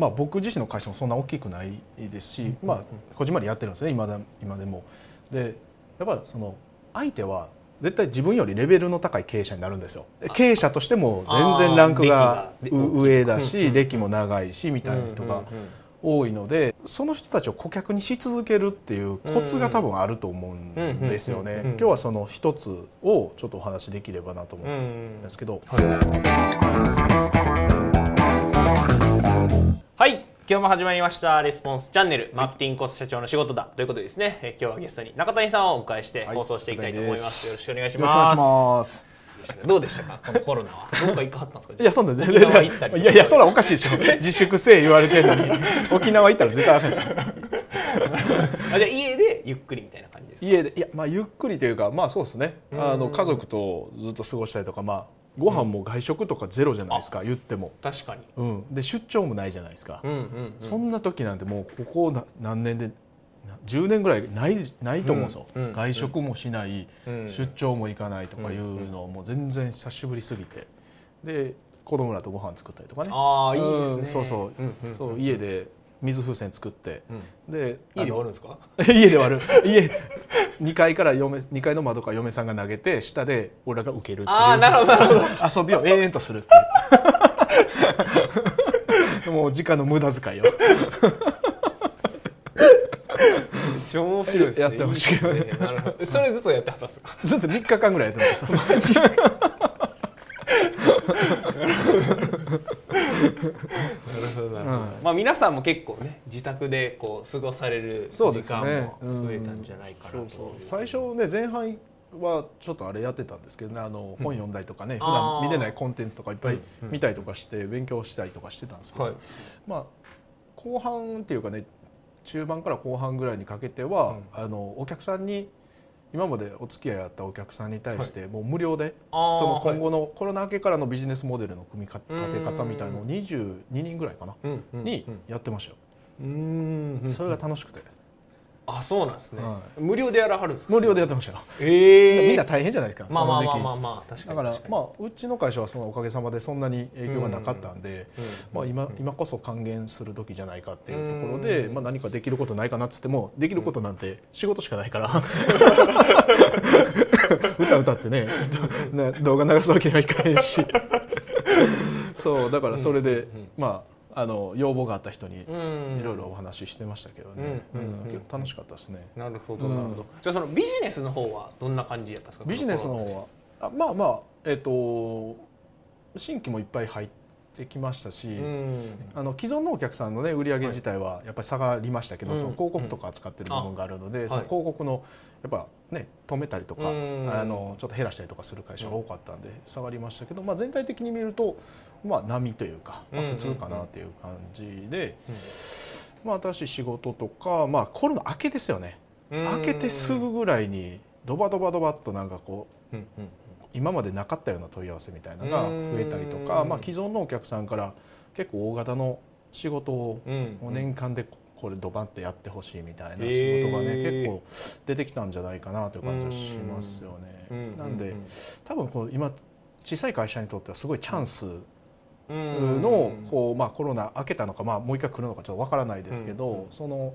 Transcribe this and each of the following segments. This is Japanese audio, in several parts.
まあ、僕自身の会社もそんな大きくないですし、まあ、こじんまりやってるんですね今だ今でも。でやっぱりその相手は絶対自分よりレベルの高い経営者になるんですよ。経営者としても全然ランクが上だし歴も長いしみたいな人が多いのでその人たちを顧客にし続けるっていうコツが多分あると思うんですよね。今日はその一つをちょっとお話しできればなと思うんですけど。はい今日も始まりましたレスポンスチャンネルマーケティングコス社長の仕事だということでですね、え今日はゲストに中谷さんをお迎えして放送していきたいと思います、よろしくお願いします。どうでしたか？このコロナは。どうか行かはったんですか？いやそんな全然いやいやそんなおかしいでしょ。自粛せえ言われてるのに。沖縄行ったら絶対あかんしあじゃあ家でゆっくりみたいな感じです家でいやまあゆっくりというかまあそうですね。あの家族とずっと過ごしたりとかまあご飯も外食とかゼロじゃないですか、うん、言っても。確かに、うん、で出張もないじゃないですか、うんうんうん、そんな時なんてもうここ何年で10年ぐらいないないと思うんですよ、うんうん、外食もしない、うん、出張も行かないとかいうのも全然久しぶりすぎて。で子供らとご飯作ったりとかね。ああいいですね、そうそう。うんうんうん、そう家で水風船作って、うん、で家で割るんですか？家で割る。家2階から嫁2階の窓から嫁さんが投げて下で俺らが受けるっていう。あなるほどなるほど。遊びを永遠とするっていう。もう時間の無駄遣いを。超面白いですね。やってほしい、ね、なるほど。それずっとやってはったんですか？ずっと3日間ぐらいやってました。マジですか？なるほどなるほど、まあ皆さんも結構ね自宅でこう過ごされる時間も増えたんじゃないかなと、最初ね前半はちょっとあれやってたんですけどねあの本読んだりとかね、うん、普段見れないコンテンツとかいっぱい見たりとかして勉強したりとかしてたんですけど、はい、まあ後半っていうかね中盤から後半ぐらいにかけては、うん、あのお客さんに今までお付き合いあったお客さんに対してもう無料で、はい、その今後のコロナ明けからのビジネスモデルの組み立て方みたいなのを22人ぐらいかな、にやってましたよ。それが楽しくて。あそうなんですね、はい、無料でやらはるんです無料でやってましたよ、えー、みんな大変じゃないですかまあまあまあまあまあ確かにだからまあうちの会社はそのおかげさまでそんなに影響がなかったんで、まあ、今今こそ還元する時じゃないかっていうところで、まあ、何かできることないかなっつってもできることなんて仕事しかないから。歌歌ってね 動画流すわけにはいかへんし。そうだからそれで、まああの要望があった人にいろいろお話ししてましたけどね、結構。楽しかったですね。なるほどなるほど。じゃあそのビジネスの方はどんな感じやったんですか？ビジネスの方は。あまあまあえっ、ー、と新規もいっぱい入ってきましたし、あの既存のお客さんのね売り上げ自体はやっぱり下がりましたけど、はい、その広告とか扱ってる部分があるので、その広告のやっぱね止めたりとか、あのちょっと減らしたりとかする会社が多かったんで下がりましたけど、まあ全体的に見るとまあ、波というか、まあ、普通かなという感じで、まあ、新しい仕事とか、まあ、コロナ明けですよね。明けてすぐぐらいにドバドバドバッとなんかこう、今までなかったような問い合わせみたいなのが増えたりとか、まあ、既存のお客さんから結構大型の仕事を年間でこれドバンってやってほしいみたいな仕事がね、結構出てきたんじゃないかなという感じはしますよね。なんで多分こう今小さい会社にとってはすごいチャンスのこう、まあ、コロナ明けたのか、まあ、もう一回来るのかちょっとわからないですけど、その、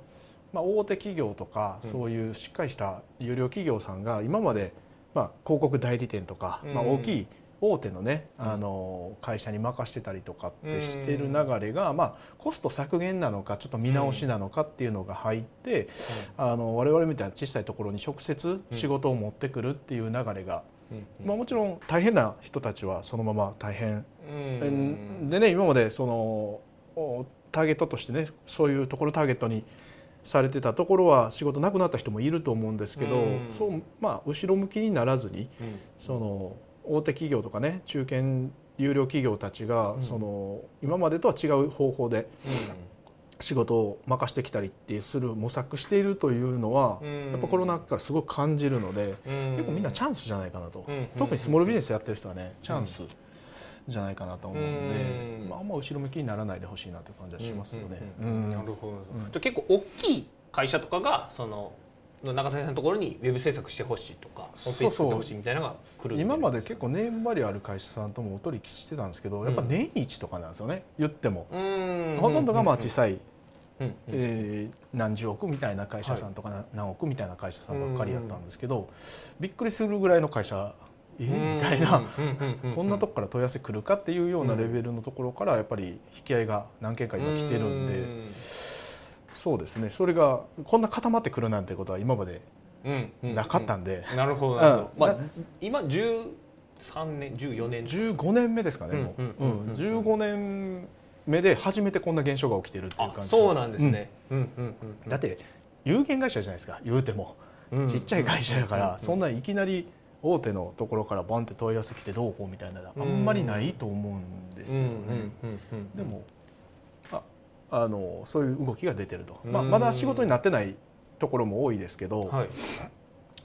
まあ、大手企業とかそういうしっかりした有料企業さんが今まで、まあ、広告代理店とか、まあ、大きい大手のね、あの会社に任してたりとかってしてる流れが、まあ、コスト削減なのかちょっと見直しなのかっていうのが入って、あの我々みたいな小さいところに直接仕事を持ってくるっていう流れが、まあ、もちろん大変な人たちはそのまま大変でね今までそのターゲットとしてねそういうところターゲットにされてたところは仕事なくなった人もいると思うんですけど、そうまあ後ろ向きにならずに、その大手企業とかね中堅有料企業たちが、その今までとは違う方法で、仕事を任してきたりってする模索しているというのは、やっぱコロナ禍からすごく感じるので、結構みんなチャンスじゃないかなと、特にスモールビジネスやってる人はねチャンス。じゃないかなと思うんで、まあ、あんま後ろ向きにならないでほしいなという感じはしますよね。なるほど、じゃ結構大きい会社とかがその中谷さんのところにウェブ制作してほしいとかホームページ作ってほしいみたいなのが来る今まで結構ネームバリューある会社さんともお取引してたんですけどやっぱ年一とかなんですよね。言っても。ほとんどがまあ小さいえー、何十億みたいな会社さんとか、何億みたいな会社さんばっかりやったんですけど、びっくりするぐらいの会社え？ー、みたいな。こんなとこから問い合わせ来るかっていうようなレベルのところからやっぱり引き合いが何件か今来てるんで。そうですね。それがこんな固まってくるなんてことは今までなかったんで、なるほど。なるほど、まあ、今13年14年。15年目ですかねもう、うん、15年目で初めてこんな現象が起きてるっていう感じそうなんですね、だって有限会社じゃないですか。言うても、ちっちゃい会社やから、そんないきなり大手のところからボンって問い合わせ来てどうこうみたいなあんまりないと思うんですよね。でもああのそういう動きが出てると、まあ、まだ仕事になってないところも多いですけど、はい、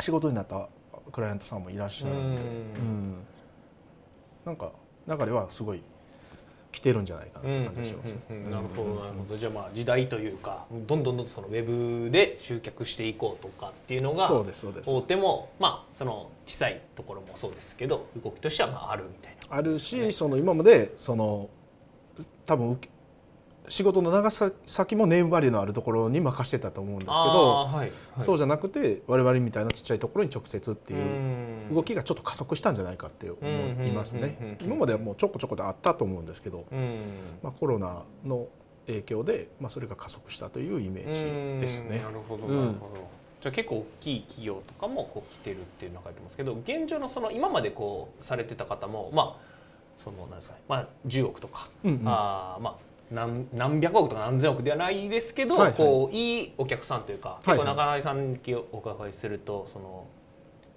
仕事になったクライアントさんもいらっしゃるん。で、うん、なんか流れはすごい来てるんじゃないかなって感じします。なるほどなるほどじゃあまあ時代というかどんどんどんどんそのウェブで集客していこうとかっていうのがそうですそうです大手もまあその小さいところもそうですけど動きとしてはまああるみたいな。あるし、その今までその多分仕事の長さ先もネームバリューのあるところに任してたと思うんですけど、はいはい、そうじゃなくて我々みたいなちっちゃいところに直接っていう動きがちょっと加速したんじゃないかって思いますね。今まではもうちょこちょこであったと思うんですけど、まあ、コロナの影響で、まあ、それが加速したというイメージですね。なるほどなるほど、じゃあ結構大きい企業とかもこう来てるっていうのが書いてますけど現状のその今までこうされてた方もまあそのなんですかね、まあ、10億とか、うんうん、あまあ何何百億とか何千億ではないですけど、はいはい、こういいお客さんというか、結構中井さんにお伺いするとその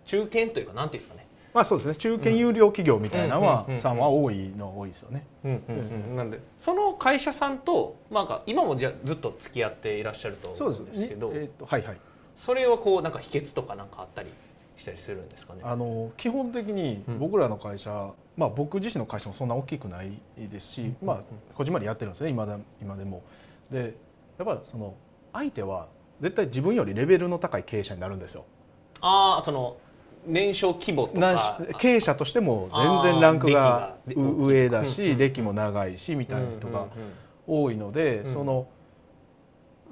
中堅というかなんていうんですかね。まあそうですね。中堅有料企業みたいなのは、さんは多いの多いですよね。なんでその会社さんと、まあ、今もじゃずっと付き合っていらっしゃると思うんですけど、えー、はいはい、それはこうなんか秘訣とかなんかあったりしたりするんですかね？あの基本的に僕らの会社、うん、まあ、僕自身の会社もそんな大きくないですし、うん、まあ、こじまりやってるんですね今で今でも。でやっぱりその相手は絶対自分よりレベルの高い経営者になるんですよ。ああその年商規模とか。経営者としても全然ランクが上だし歴も長いしみたいな人が多いのでその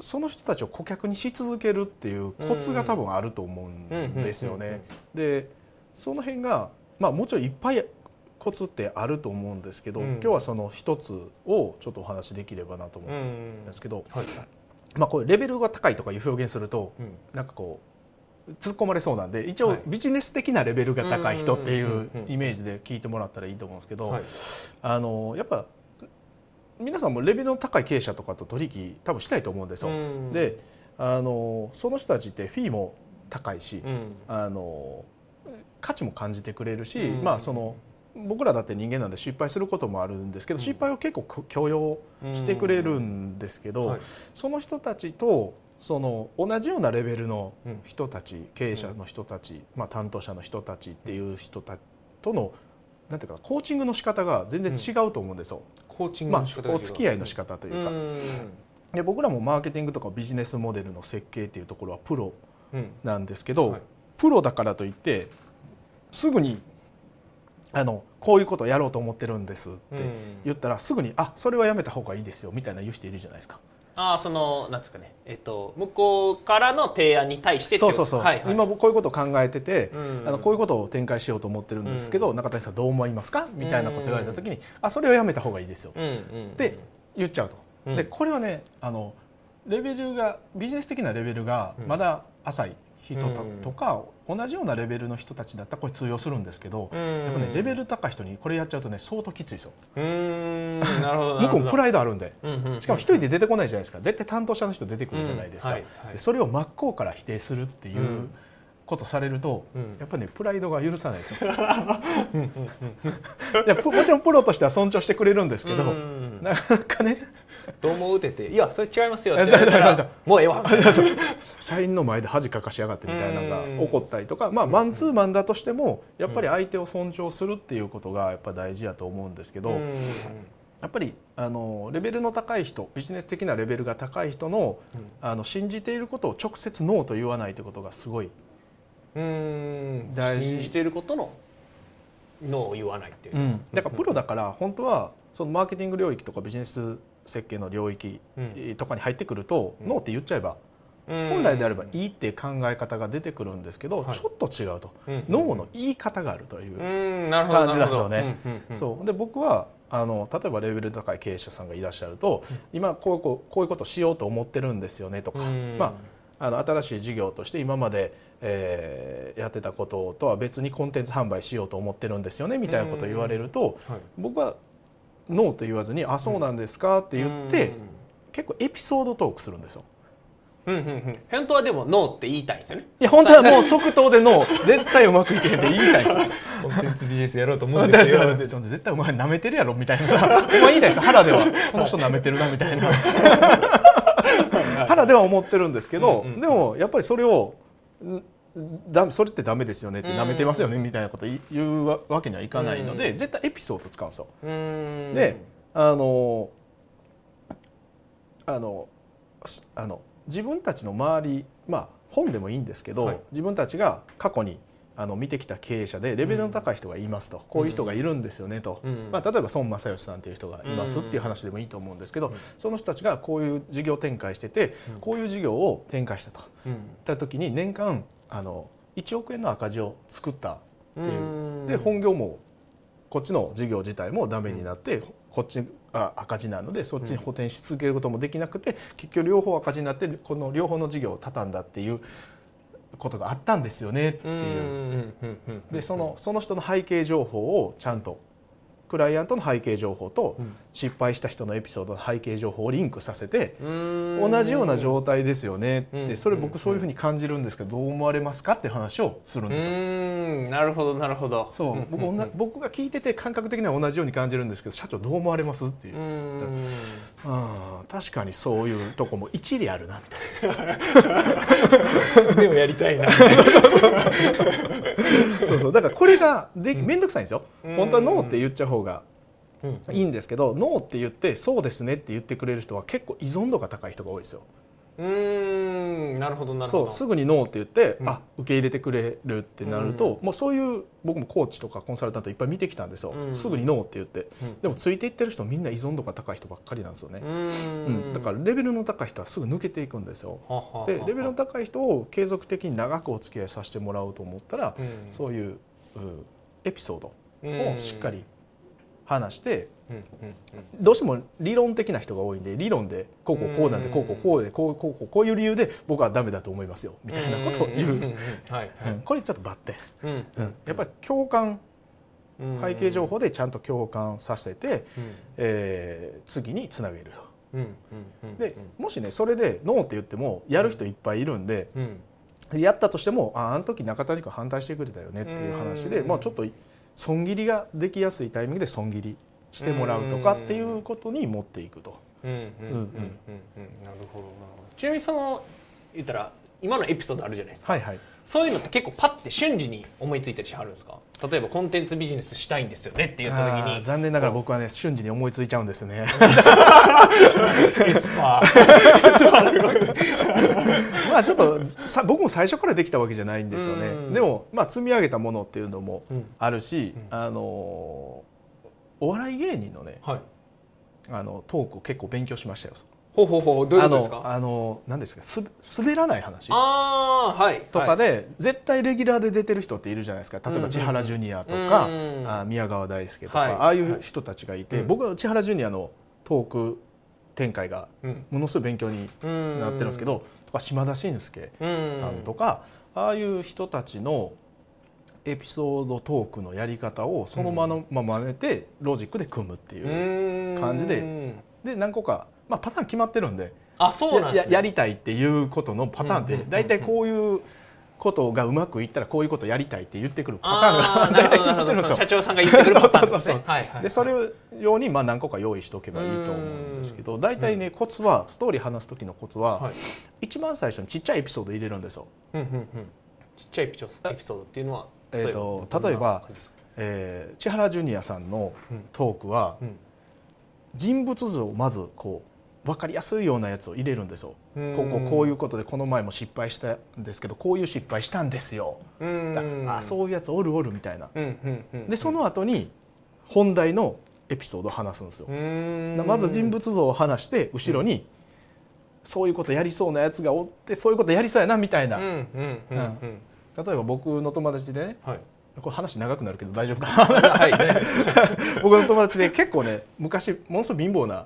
その人たちを顧客にし続けるっていうコツが多分あると思うんですよね。でその辺がまあもちろんいっぱいコツってあると思うんですけど、うん、今日はその一つをちょっとお話しできればなと思ってるんですけど、はい、まあこれレベルが高いとかいう表現すると、うん、なんかこう突っ込まれそうなんで一応ビジネス的なレベルが高い人っていうイメージで聞いてもらったらいいと思うんですけど、あのやっぱ皆さんもレベルの高い経営者とかと取引多分したいと思うんですよ。であのその人たちってフィーも高いし、あの価値も感じてくれるし、まあその僕らだって人間なんで失敗することもあるんですけど、失敗を結構許容してくれるんですけど、はい、その人たちとその同じようなレベルの人たち、経営者の人たち、まあ、担当者の人たちっていう人たちとのなんていうかコーチングの仕方が全然違うと思うんですよ。コーチングの仕方、まあ、お付き合いの仕方というか。で僕らもマーケティングとかビジネスモデルの設計っていうところはプロなんですけど、うんはい、プロだからといってすぐにあのこういうことをやろうと思ってるんですって言ったら、すぐに「あそれはやめた方がいいですよ」みたいな言う人いるじゃないですか。ああそのなんですかね、えっと、向こうからの提案に対してそうそうそう、はいはい、今こういうことを考えてて、うん、あのこういうことを展開しようと思ってるんですけど、うん、中谷さんどう思いますか？みたいなこと言われた時に、うん、あそれはやめた方がいいですよ、うん、って言っちゃうと。でこれはねあのレベルがビジネス的なレベルがまだ浅い人とか、同じようなレベルの人たちだったらこれ通用するんですけど、やっぱねレベル高い人にこれやっちゃうとね相当きついですよ。なるほど 向こうプライドあるんで、しかも一人で出てこないじゃないですか。絶対担当者の人出てくるじゃないですか、それを真っ向から否定するっていう。ことされると、やっぱねプライドが許さないですよ。いやもちろんプロとしては尊重してくれるんですけど、なかなかねどうも打てて「いやそれ違いますよ」って言われたら「もうええわ」社員の前で恥かかしやがってみたいなのが起こったりとかまあマンツーマンだとしてもやっぱり相手を尊重するっていうことがやっぱ大事やと思うんですけどやっぱりあのレベルの高い人ビジネス的なレベルが高い人のうん、あの信じていることを直接ノーと言わないということがすごい大事。信じていることのノーを言わないっていう、うん、だからプロだから本当はそのマーケティング領域とかビジネス設計の領域とかに入ってくると、ノーって言っちゃえば本来であればいいっていう考え方が出てくるんですけど、はい、ちょっと違うと、うん、脳の言い方があるという。感じなんですよね。そう。で僕はあの例えばレベル高い経営者さんがいらっしゃると、うん、今こうこうこういうことしようと思ってるんですよねとか、まあ、あの新しい事業として今まで、えー、やってたこととは別にコンテンツ販売しようと思ってるんですよねみたいなことを言われると、はい、僕はノーと言わずに「あそうなんですか」って言って結構エピソードトークするんですよ。うんうんうん、本当はでもノーって言いたいんですよね。いや本当はもう即答でノー。絶対うまくいけへんって言いたいですコンテンツビジネスやろうと思うんですよ。絶対お前なめてるやろみたいなさ。お前言いたいです腹では。この人なめてるなみたいな。腹では思ってるんですけど、うんうん、でもやっぱりそれをだそれってダメですよねってなめてますよねみたいなこと言うわけにはいかないので、絶対エピソード使うんですよ。であのあのあの自分たちの周りまあ本でもいいんですけど、はい、自分たちが過去にあの見てきた経営者でレベルの高い人がいますと、うん、こういう人がいるんですよねと、うん、まあ、例えば孫正義さんという人がいますっていう話でもいいと思うんですけど、うん、その人たちがこういう事業展開してて、こういう事業を展開したと、うん、た時に年間あの1億円の赤字を作ったっていう、で本業もこっちの事業自体もダメになって、こっちあ赤字なのでそっちに補填し続けることもできなくて、結局両方赤字になってこの両方の事業を畳んだっていうことがあったんですよねっていう。でそのその人の背景情報をちゃんとクライアントの背景情報と失敗した人のエピソードの背景情報をリンクさせて同じような状態ですよね。ってそれ僕そういうふうに感じるんですけどどう思われますかって話をするんですよ。なるほどなるほど。そう。僕僕が聞いてて感覚的には同じように感じるんですけど社長どう思われますっていう。うん。確かにそういうとこも一理あるなみたいな。でもやりたいな。そうそう。だからこれがで面倒くさいんですよ。本当はノーって言っちゃう方がいいんですけど、ノーって言ってそうですねって言ってくれる人は結構依存度が高い人が多いですよ。うん。なるほどなるほど。そうすぐにノーって言って、うん、あ受け入れてくれるってなると、うん、もうそういう僕もコーチとかコンサルタントいっぱい見てきたんですよ、うん、すぐにノーって言って、でもついていってる人みんな依存度が高い人ばっかりなんですよね、うん。だからレベルの高い人はすぐ抜けていくんですよ。でレベルの高い人を継続的に長くお付き合いさせてもらおうと思ったら、そういうエピソードをしっかり話して、どうしても理論的な人が多いんで理論でこうこうこうなんでこうこうこうでこうこうこうこういう理由で僕はダメだと思いますよみたいなことを言う。これちょっとバッテン、うん。やっぱり共感背景情報でちゃんと共感させて、えー、次につなげると。でもしねそれでノーって言ってもやる人いっぱいいるんで、やったとしてもああの時中谷君反対してくれたよねっていう話で、まあ、ちょっと損切りができやすいタイミングで損切りしてもらうとかっていうことに持っていくと。なるほど。ちなみにその言ったら今のエピソードあるじゃないですか、はいはい、そういうのって結構パッて瞬時に思いついたりしはるんですか？例えばコンテンツビジネスしたいんですよねって言った時に。残念ながら僕はね瞬時に思いついちゃうんですね。エスパ まあちょっとさ僕も最初からできたわけじゃないんですよね。でもまあ積み上げたものっていうのもあるし、うん、あのお笑い芸人のね、はい、あのトークを結構勉強しましたよほうほうほうどういうことですか？あの何ですかす滑らない話あ、はい、とかで、はい、絶対レギュラーで出てる人っているじゃないですか。例えば千原ジュニアとか、うんうん、あ宮川大輔とか、はい、ああいう人たちがいて、はい、僕は千原ジュニアのトーク展開がものすごい勉強になってるんですけど、うん、とか島田紳介さんとか、ああいう人たちのエピソードトークのやり方をそのまま真似てロジックで組むっていう感じでで何個かまあ、パターン決まってるんで。あそうなんややりたいっていうことのパターンって大体こういうことがうまくいったらこういうことやりたいって言ってくるパターンが 大体決まってるんですよ。社長さんが言ってくるパターンですね。でそれ用にまあ何個か用意しておけばいいと思うんですけど大体ねコツはストーリー話す時のコツは一番最初にちっちゃいエピソード入れるんですよ。ちっちゃいエピソードっていうのはえーと例えば、えー、千原ジュニアさんのトークは、人物像をまずこう分かりやすいようなやつを入れるんですよ。こここういうことでこの前も失敗したんですけどこういう失敗したんですよ。あそういうやつおるおるみたいな。でその後に本題のエピソードを話すんですよ。まず人物像を話して後ろに、そういうことやりそうなやつがおってそういうことやりそうやなみたいな。例えば僕の友達でね、はい、これ話長くなるけど大丈夫かな、はい、僕の友達で結構ね昔ものすごい貧乏な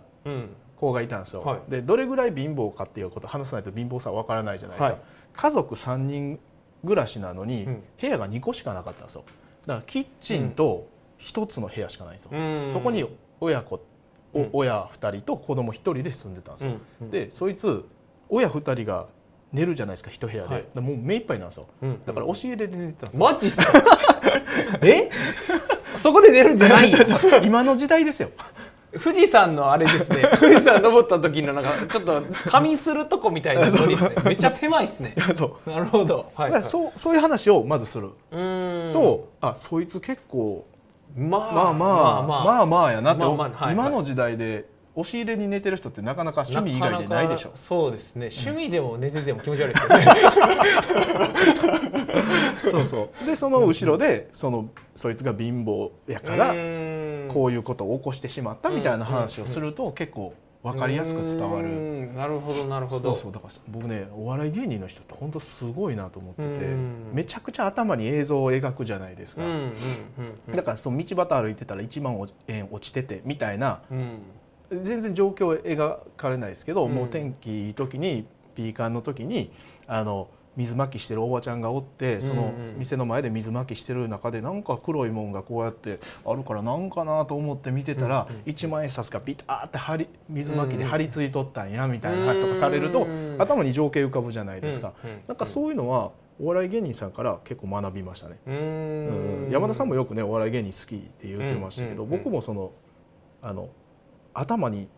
子がいたんですよ、はい、でどれぐらい貧乏かっていうことを話さないと貧乏さは分からないじゃないですか、はい、家族3人暮らしなのに部屋が2個しかなかったんですよ。だからキッチンと1つの部屋しかないんですよ、うん、そこに親子お親2人と子供1人で住んでたんですよ、うん、でそいつ親2人が寝るじゃないですか一部屋で、はい、もう目いっぱいなんですよ、うん、だから押し入れで寝てたんですよ。マジっすか？え？そこで寝るんじゃない？今の時代ですよ富士山のあれですね。富士山登った時のなんかちょっと仮眠するとこみたいな ですね。めっちゃ狭いですね。そう。なるほど、はい、はい、そうそういう話をまずする。とあそいつ結構まあまあまあまあまあ。まあやなって、まあまあはい、今の時代で押し入れに寝てる人ってなかなか趣味以外でないでしょ。そうですね。趣味でも寝てても気持ち悪いですよね、そうそう。でその後ろでそのそいつが貧乏やからこういうことを起こしてしまったみたいな話をすると結構分かりやすく伝わる。なるほどなるほど。そうそう。だから僕ねお笑い芸人の人って本当すごいなと思っててめちゃくちゃ頭に映像を描くじゃないですか。だからその道端歩いてたら1万円落ちててみたいな、全然状況描かれないですけど、うん、もう天気いい時にピーカンの時にあの水まきしてるおばちゃんがおってその店の前で水まきしてる中でなんか黒いもんがこうやってあるからなんかなと思って見てたら1万円札がピターって張り水まきで張り付いとったんやみたいな話とかされると頭に情景浮かぶじゃないですか。なんかそういうのはお笑い芸人さんから結構学びましたね。うん山田さんもよくねお笑い芸人好きって言ってましたけど僕もそのあの頭に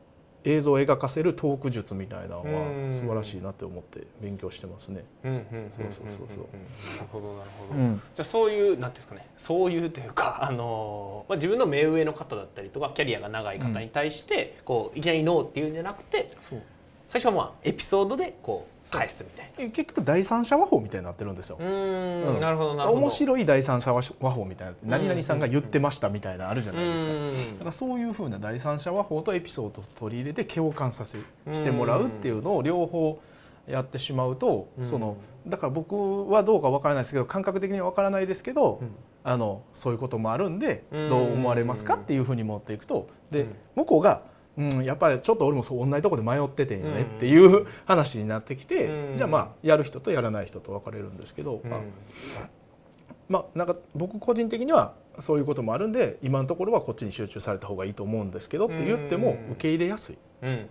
映像を描かせるトーク術みたいなのは素晴らしいなって思って勉強してますね。そうそうそうそう。なるほどなるほど。うん、じゃあそういうなんていうんですかね、そういうというかあのまあ自分の目上の方だったりとかキャリアが長い方に対して、うん、こういきなりノーっていうんじゃなくて、そう最初はまあエピソードでこう返すみたいな。結局第三者話法みたいになってるんですよ。うんなるほどなるほど。面白い第三者話法みたいな何々さんが言ってましたみたいなあるじゃないですか。だからそういうふうな第三者話法とエピソードを取り入れて共感させしてもらうっていうのを両方やってしまうと、そのだから僕はどうかわからないですけど感覚的にはわからないですけど、あのそういうこともあるんでどう思われますかっていうふうに持っていくと。で向こうがうん、やっぱりちょっと俺もそう同じとこで迷っててんよねっていう話になってきて、うん、じゃあまあやる人とやらない人と分かれるんですけど、うん、まあ、まあ、なんか僕個人的にはそういうこともあるんで今のところはこっちに集中された方がいいと思うんですけどって言っても受け入れやすい。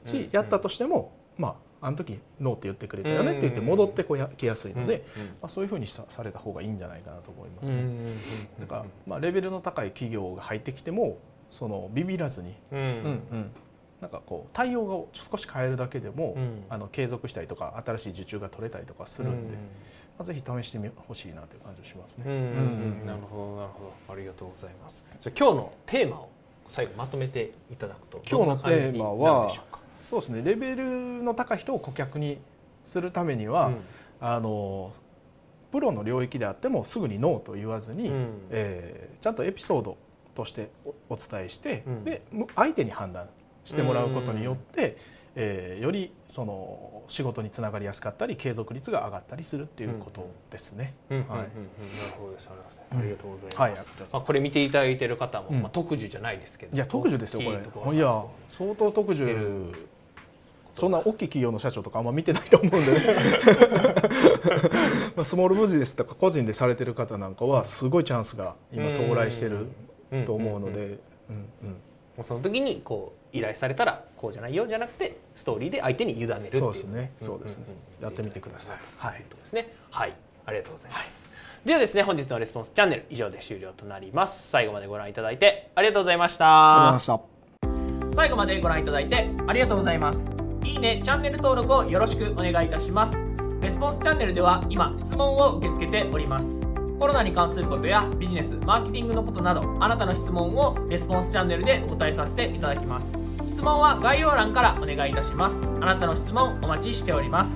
しやったとしてもまああの時ノーって言ってくれたよねって言って戻ってこやきやすいので、まあ、そういうふうにされた方がいいんじゃないかなと思いますね。だからまあレベルの高い企業が入ってきてもそのビビらずに、うんうんなんかこう対応が少し変えるだけでも、うん、あの継続したりとか新しい受注が取れたりとかするんで、うん、まあ、ぜひ試してみほしいなという感じがしますね。なるほどなるほど。ありがとうございます。じゃ今日のテーマを最後まとめていただくと今日のテーマはそうですね。レベルの高い人を顧客にするためには、うん、あのプロの領域であってもすぐにノーと言わずに、うん、えー、ちゃんとエピソードとしてお伝えして、で相手に判断してもらうことによって、えー、よりその仕事につながりやすかったり継続率が上がったりするっていうことですね。はい。なるほどです。ありがとうございます。はい、まあこれ見ていただいている方も、まあ特需じゃないですけど。いや特需ですよこれ。いや相当特需。そんな大きい企業の社長とかあんま見てないと思うんでね まあスモールビジネスとか個人でされてる方なんかはすごいチャンスが今到来してると思うので、うんうんもうその時にこう依頼されたらこうじゃないよじゃなくてストーリーで相手に委ねるそうですね。そうですね、やってみてください。はい。ですね。はい。ありがとうございます、ではですね本日のレスポンスチャンネル以上で終了となります。最後までご覧いただいてありがとうございました。ありがとうございました。最後までご覧いただいてありがとうございます。いいねチャンネル登録をよろしくお願いいたします。レスポンスチャンネルでは今質問を受け付けておりますコロナに関することやビジネスマーケティングのことなどあなたの質問をレスポンスチャンネルでお答えさせていただきます。質問は概要欄からお願いいたします。あなたの質問お待ちしております。